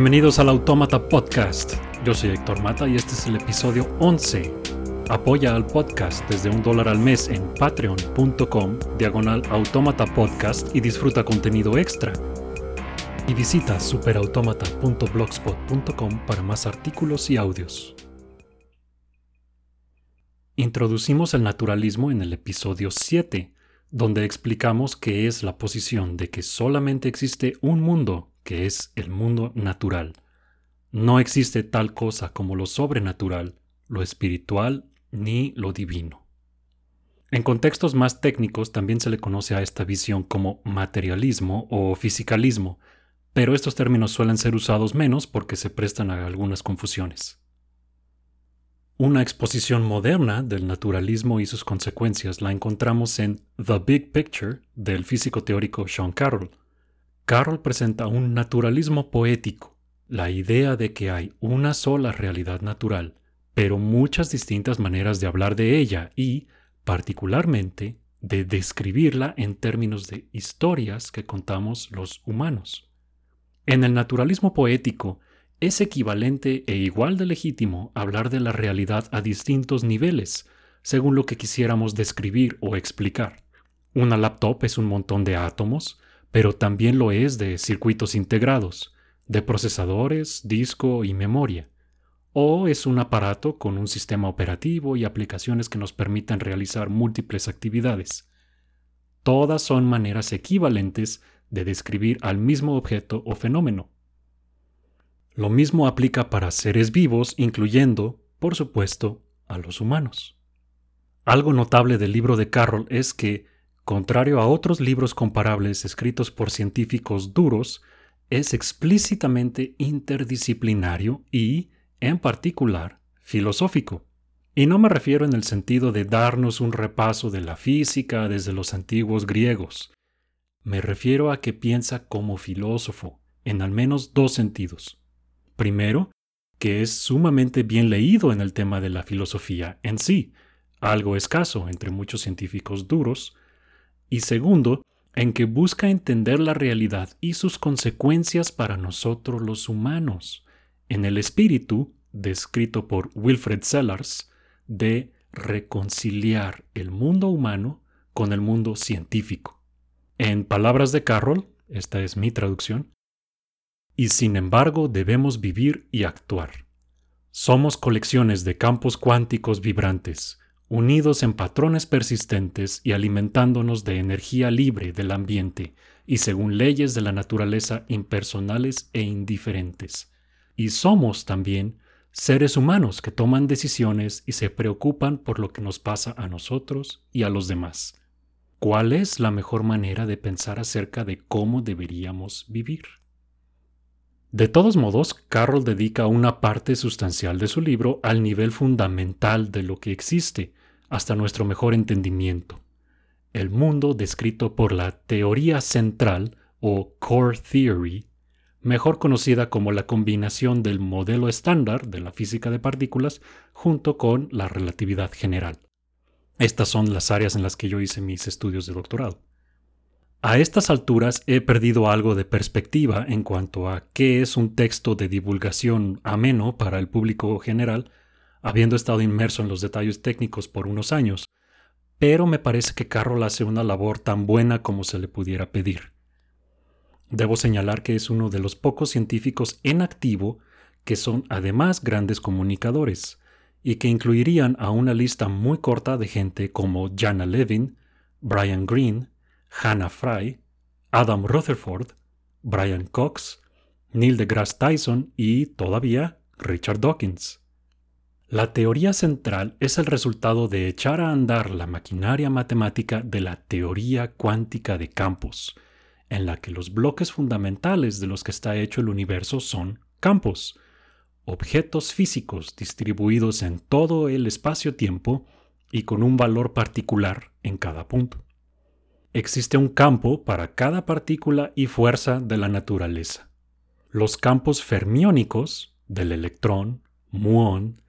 Bienvenidos al Autómata Podcast. Yo soy Héctor Mata y este es el episodio 11. Apoya al podcast desde un dólar al mes en patreon.com diagonal automata podcast y disfruta contenido extra. Y visita superautomata.blogspot.com para más artículos y audios. Introducimos el naturalismo en el episodio 7, donde explicamos qué es la posición de que solamente existe un mundo que es el mundo natural. No existe tal cosa como lo sobrenatural, lo espiritual ni lo divino. En contextos más técnicos también se le conoce a esta visión como materialismo o fisicalismo, pero estos términos suelen ser usados menos porque se prestan a algunas confusiones. Una exposición moderna del naturalismo y sus consecuencias la encontramos en The Big Picture del físico teórico Sean Carroll, Carroll presenta un naturalismo poético, la idea de que hay una sola realidad natural, pero muchas distintas maneras de hablar de ella y, particularmente, de describirla en términos de historias que contamos los humanos. En el naturalismo poético, es equivalente e igual de legítimo hablar de la realidad a distintos niveles, según lo que quisiéramos describir o explicar. Una laptop es un montón de átomos, pero también lo es de circuitos integrados, de procesadores, disco y memoria. O es un aparato con un sistema operativo y aplicaciones que nos permitan realizar múltiples actividades. Todas son maneras equivalentes de describir al mismo objeto o fenómeno. Lo mismo aplica para seres vivos, incluyendo, por supuesto, a los humanos. Algo notable del libro de Carroll es que contrario a otros libros comparables escritos por científicos duros, es explícitamente interdisciplinario y, en particular, filosófico. Y no me refiero en el sentido de darnos un repaso de la física desde los antiguos griegos. Me refiero a que piensa como filósofo, en al menos dos sentidos. Primero, que es sumamente bien leído en el tema de la filosofía en sí, algo escaso entre muchos científicos duros, y segundo, en que busca entender la realidad y sus consecuencias para nosotros los humanos, en el espíritu, descrito por Wilfred Sellars, de reconciliar el mundo humano con el mundo científico. En palabras de Carroll, esta es mi traducción, y sin embargo debemos vivir y actuar. Somos colecciones de campos cuánticos vibrantes, unidos en patrones persistentes y alimentándonos de energía libre del ambiente y según leyes de la naturaleza impersonales e indiferentes. Y somos también seres humanos que toman decisiones y se preocupan por lo que nos pasa a nosotros y a los demás. ¿Cuál es la mejor manera de pensar acerca de cómo deberíamos vivir? De todos modos, Carroll dedica una parte sustancial de su libro al nivel fundamental de lo que existe, hasta nuestro mejor entendimiento. El mundo descrito por la teoría central o core theory, mejor conocida como la combinación del modelo estándar de la física de partículas junto con la relatividad general. Estas son las áreas en las que yo hice mis estudios de doctorado. A estas alturas he perdido algo de perspectiva en cuanto a qué es un texto de divulgación ameno para el público general habiendo estado inmerso en los detalles técnicos por unos años, pero me parece que Carroll hace una labor tan buena como se le pudiera pedir. Debo señalar que es uno de los pocos científicos en activo que son además grandes comunicadores, y que incluirían a una lista muy corta de gente como Jana Levin, Brian Greene, Hannah Fry, Adam Rutherford, Brian Cox, Neil deGrasse Tyson y, todavía, Richard Dawkins. La teoría central es el resultado de echar a andar la maquinaria matemática de la teoría cuántica de campos, en la que los bloques fundamentales de los que está hecho el universo son campos, objetos físicos distribuidos en todo el espacio-tiempo y con un valor particular en cada punto. Existe un campo para cada partícula y fuerza de la naturaleza. Los campos fermiónicos del electrón, muón,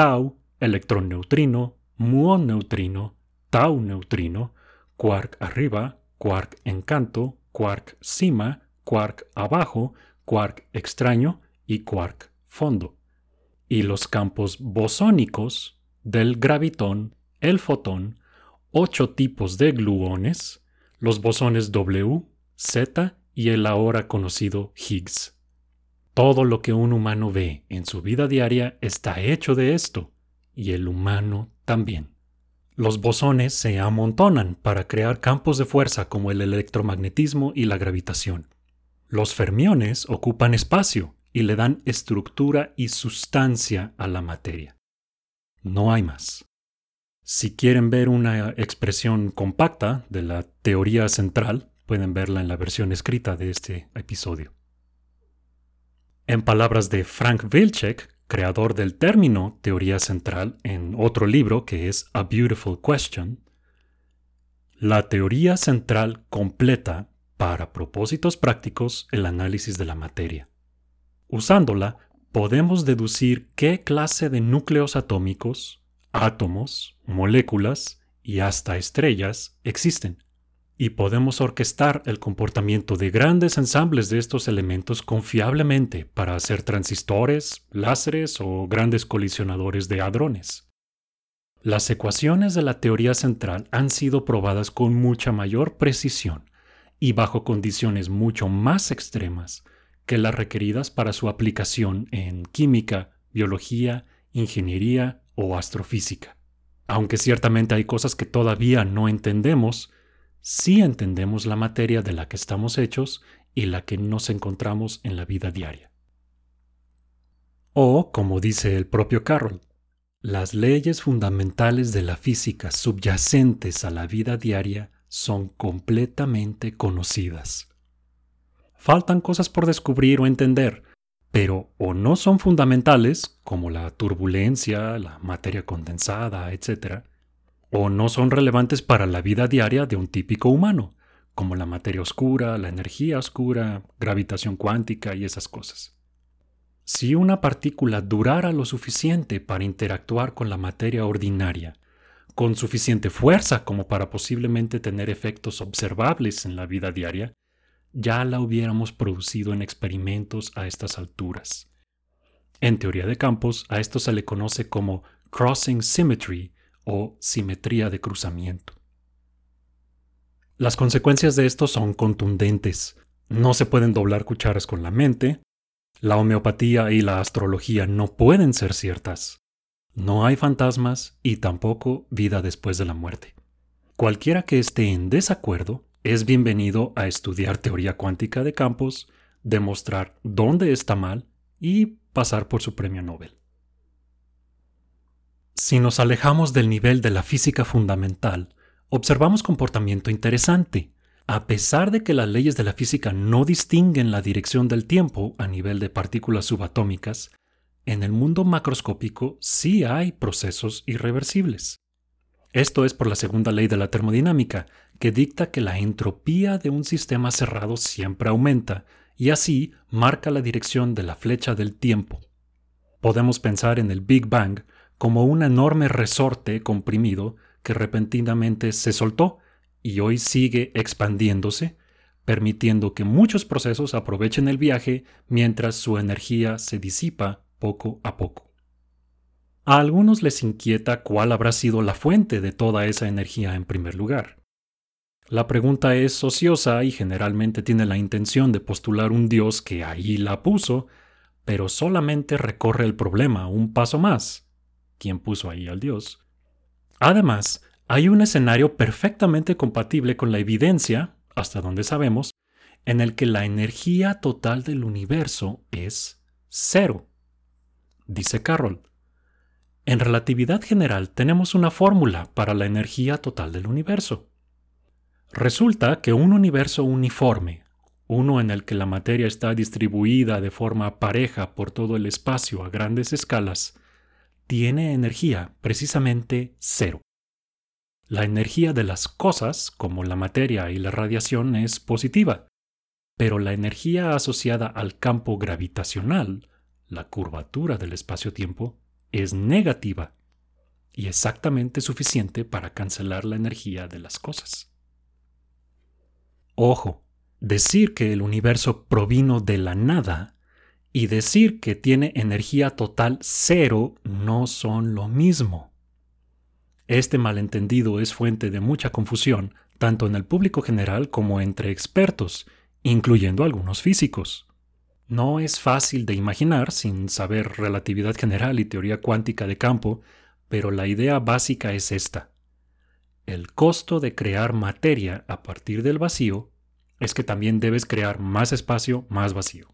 tau, electrón neutrino, muón neutrino, tau neutrino, quark arriba, quark en canto, quark cima, quark abajo, quark extraño y quark fondo, y los campos bosónicos del gravitón, el fotón, ocho tipos de gluones, los bosones W, Z y el ahora conocido Higgs. Todo lo que un humano ve en su vida diaria está hecho de esto, y el humano también. Los bosones se amontonan para crear campos de fuerza como el electromagnetismo y la gravitación. Los fermiones ocupan espacio y le dan estructura y sustancia a la materia. No hay más. Si quieren ver una expresión compacta de la teoría central, pueden verla en la versión escrita de este episodio. En palabras de Frank Wilczek, creador del término teoría central en otro libro que es A Beautiful Question, la teoría central completa, para propósitos prácticos, el análisis de la materia. Usándola, podemos deducir qué clase de núcleos atómicos, átomos, moléculas y hasta estrellas existen y podemos orquestar el comportamiento de grandes ensambles de estos elementos confiablemente para hacer transistores, láseres o grandes colisionadores de hadrones. Las ecuaciones de la teoría central han sido probadas con mucha mayor precisión y bajo condiciones mucho más extremas que las requeridas para su aplicación en química, biología, ingeniería o astrofísica. Aunque ciertamente hay cosas que todavía no entendemos, si entendemos la materia de la que estamos hechos y la que nos encontramos en la vida diaria. O, como dice el propio Carroll, las leyes fundamentales de la física subyacentes a la vida diaria son completamente conocidas. Faltan cosas por descubrir o entender, pero o no son fundamentales, como la turbulencia, la materia condensada, etc., o no son relevantes para la vida diaria de un típico humano, como la materia oscura, la energía oscura, gravitación cuántica y esas cosas. Si una partícula durara lo suficiente para interactuar con la materia ordinaria, con suficiente fuerza como para posiblemente tener efectos observables en la vida diaria, ya la hubiéramos producido en experimentos a estas alturas. En teoría de campos, a esto se le conoce como crossing symmetry o simetría de cruzamiento. Las consecuencias de esto son contundentes. No se pueden doblar cucharas con la mente. La homeopatía y la astrología no pueden ser ciertas. No hay fantasmas y tampoco vida después de la muerte. Cualquiera que esté en desacuerdo es bienvenido a estudiar teoría cuántica de campos, demostrar dónde está mal y pasar por su premio Nobel. Si nos alejamos del nivel de la física fundamental, observamos comportamiento interesante. A pesar de que las leyes de la física no distinguen la dirección del tiempo a nivel de partículas subatómicas, en el mundo macroscópico sí hay procesos irreversibles. Esto es por la segunda ley de la termodinámica, que dicta que la entropía de un sistema cerrado siempre aumenta y así marca la dirección de la flecha del tiempo. Podemos pensar en el Big Bang como un enorme resorte comprimido que repentinamente se soltó y hoy sigue expandiéndose, permitiendo que muchos procesos aprovechen el viaje mientras su energía se disipa poco a poco. A algunos les inquieta cuál habrá sido la fuente de toda esa energía en primer lugar. La pregunta es ociosa y generalmente tiene la intención de postular un Dios que ahí la puso, pero solamente recorre el problema un paso más quien puso ahí al Dios. Además, hay un escenario perfectamente compatible con la evidencia, hasta donde sabemos, en el que la energía total del universo es cero. Dice Carroll. En relatividad general tenemos una fórmula para la energía total del universo. Resulta que un universo uniforme, uno en el que la materia está distribuida de forma pareja por todo el espacio a grandes escalas, tiene energía precisamente cero. La energía de las cosas, como la materia y la radiación, es positiva, pero la energía asociada al campo gravitacional, la curvatura del espacio-tiempo, es negativa y exactamente suficiente para cancelar la energía de las cosas. Ojo, decir que el universo provino de la nada y decir que tiene energía total cero no son lo mismo. Este malentendido es fuente de mucha confusión, tanto en el público general como entre expertos, incluyendo algunos físicos. No es fácil de imaginar sin saber relatividad general y teoría cuántica de campo, pero la idea básica es esta. El costo de crear materia a partir del vacío es que también debes crear más espacio más vacío.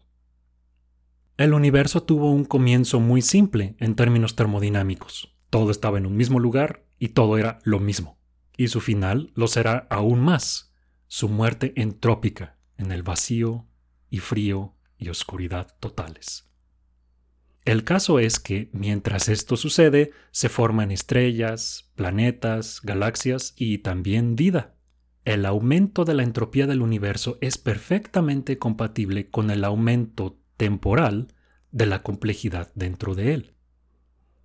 El universo tuvo un comienzo muy simple en términos termodinámicos. Todo estaba en un mismo lugar y todo era lo mismo. Y su final lo será aún más, su muerte entrópica en el vacío y frío y oscuridad totales. El caso es que, mientras esto sucede, se forman estrellas, planetas, galaxias y también vida. El aumento de la entropía del universo es perfectamente compatible con el aumento temporal de la complejidad dentro de él.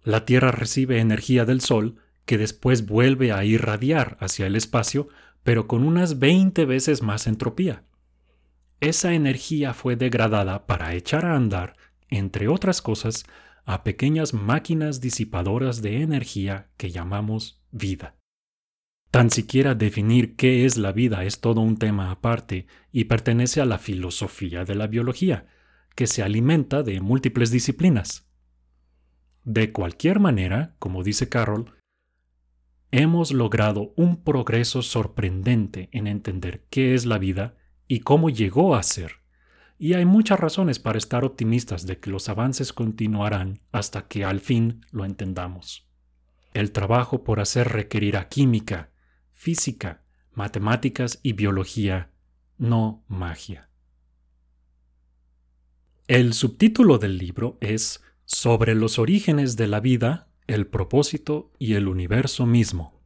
La Tierra recibe energía del Sol que después vuelve a irradiar hacia el espacio, pero con unas 20 veces más entropía. Esa energía fue degradada para echar a andar, entre otras cosas, a pequeñas máquinas disipadoras de energía que llamamos vida. Tan siquiera definir qué es la vida es todo un tema aparte y pertenece a la filosofía de la biología, que se alimenta de múltiples disciplinas. De cualquier manera, como dice Carroll, hemos logrado un progreso sorprendente en entender qué es la vida y cómo llegó a ser. Y hay muchas razones para estar optimistas de que los avances continuarán hasta que al fin lo entendamos. El trabajo por hacer requerirá química, física, matemáticas y biología, no magia. El subtítulo del libro es Sobre los orígenes de la vida, el propósito y el universo mismo.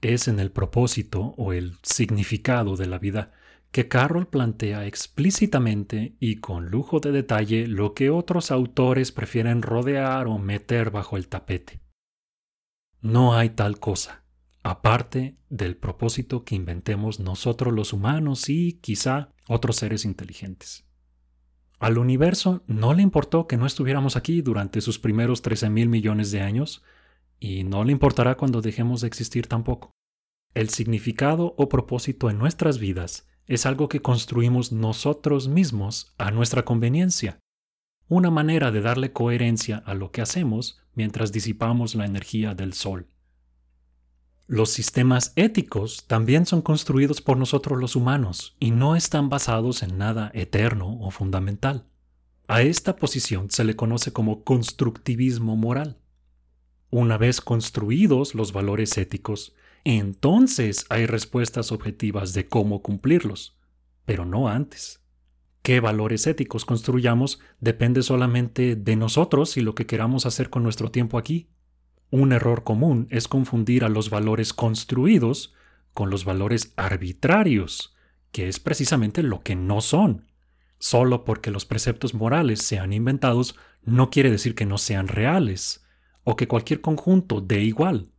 Es en el propósito o el significado de la vida que Carroll plantea explícitamente y con lujo de detalle lo que otros autores prefieren rodear o meter bajo el tapete. No hay tal cosa, aparte del propósito que inventemos nosotros los humanos y quizá otros seres inteligentes. Al universo no le importó que no estuviéramos aquí durante sus primeros 13 mil millones de años, y no le importará cuando dejemos de existir tampoco. El significado o propósito en nuestras vidas es algo que construimos nosotros mismos a nuestra conveniencia, una manera de darle coherencia a lo que hacemos mientras disipamos la energía del sol. Los sistemas éticos también son construidos por nosotros los humanos y no están basados en nada eterno o fundamental. A esta posición se le conoce como constructivismo moral. Una vez construidos los valores éticos, entonces hay respuestas objetivas de cómo cumplirlos, pero no antes. Qué valores éticos construyamos depende solamente de nosotros y lo que queramos hacer con nuestro tiempo aquí. Un error común es confundir a los valores construidos con los valores arbitrarios, que es precisamente lo que no son. Solo porque los preceptos morales sean inventados no quiere decir que no sean reales, o que cualquier conjunto dé igual.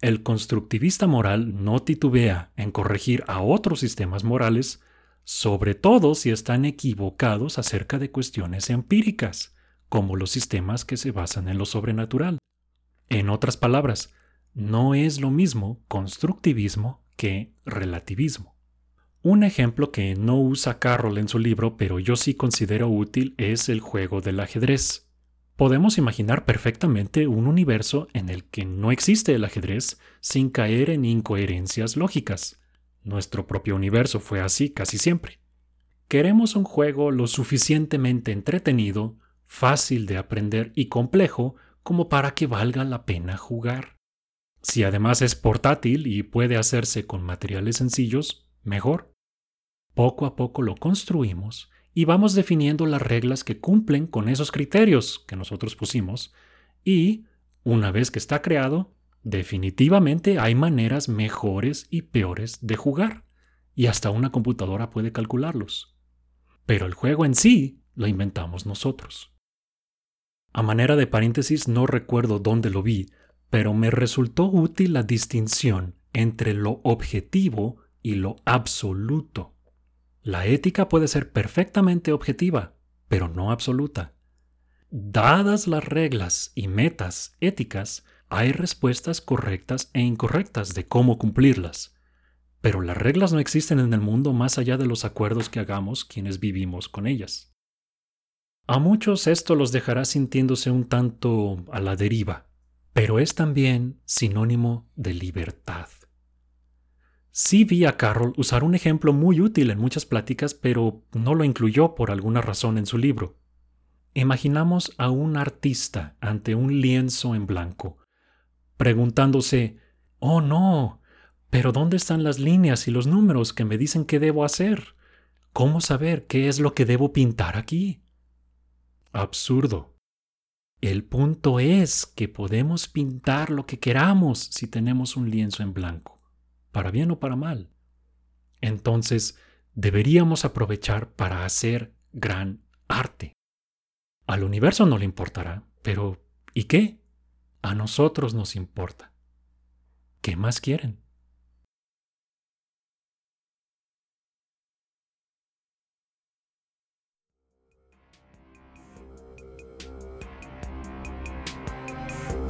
El constructivista moral no titubea en corregir a otros sistemas morales, sobre todo si están equivocados acerca de cuestiones empíricas, como los sistemas que se basan en lo sobrenatural. En otras palabras, no es lo mismo constructivismo que relativismo. Un ejemplo que no usa Carroll en su libro, pero yo sí considero útil, es el juego del ajedrez. Podemos imaginar perfectamente un universo en el que no existe el ajedrez sin caer en incoherencias lógicas. Nuestro propio universo fue así casi siempre. Queremos un juego lo suficientemente entretenido, fácil de aprender y complejo como para que valga la pena jugar. Si además es portátil y puede hacerse con materiales sencillos, mejor. Poco a poco lo construimos y vamos definiendo las reglas que cumplen con esos criterios que nosotros pusimos y, una vez que está creado, definitivamente hay maneras mejores y peores de jugar, y hasta una computadora puede calcularlos. Pero el juego en sí lo inventamos nosotros. A manera de paréntesis, no recuerdo dónde lo vi, pero me resultó útil la distinción entre lo objetivo y lo absoluto. La ética puede ser perfectamente objetiva, pero no absoluta. Dadas las reglas y metas éticas, hay respuestas correctas e incorrectas de cómo cumplirlas. Pero las reglas no existen en el mundo más allá de los acuerdos que hagamos quienes vivimos con ellas. A muchos esto los dejará sintiéndose un tanto a la deriva, pero es también sinónimo de libertad. Sí vi a Carroll usar un ejemplo muy útil en muchas pláticas, pero no lo incluyó por alguna razón en su libro. Imaginamos a un artista ante un lienzo en blanco, preguntándose, Oh no, pero ¿dónde están las líneas y los números que me dicen qué debo hacer? ¿Cómo saber qué es lo que debo pintar aquí? Absurdo. El punto es que podemos pintar lo que queramos si tenemos un lienzo en blanco para bien o para mal. Entonces, deberíamos aprovechar para hacer gran arte. Al universo no le importará, pero ¿y qué? A nosotros nos importa. ¿Qué más quieren?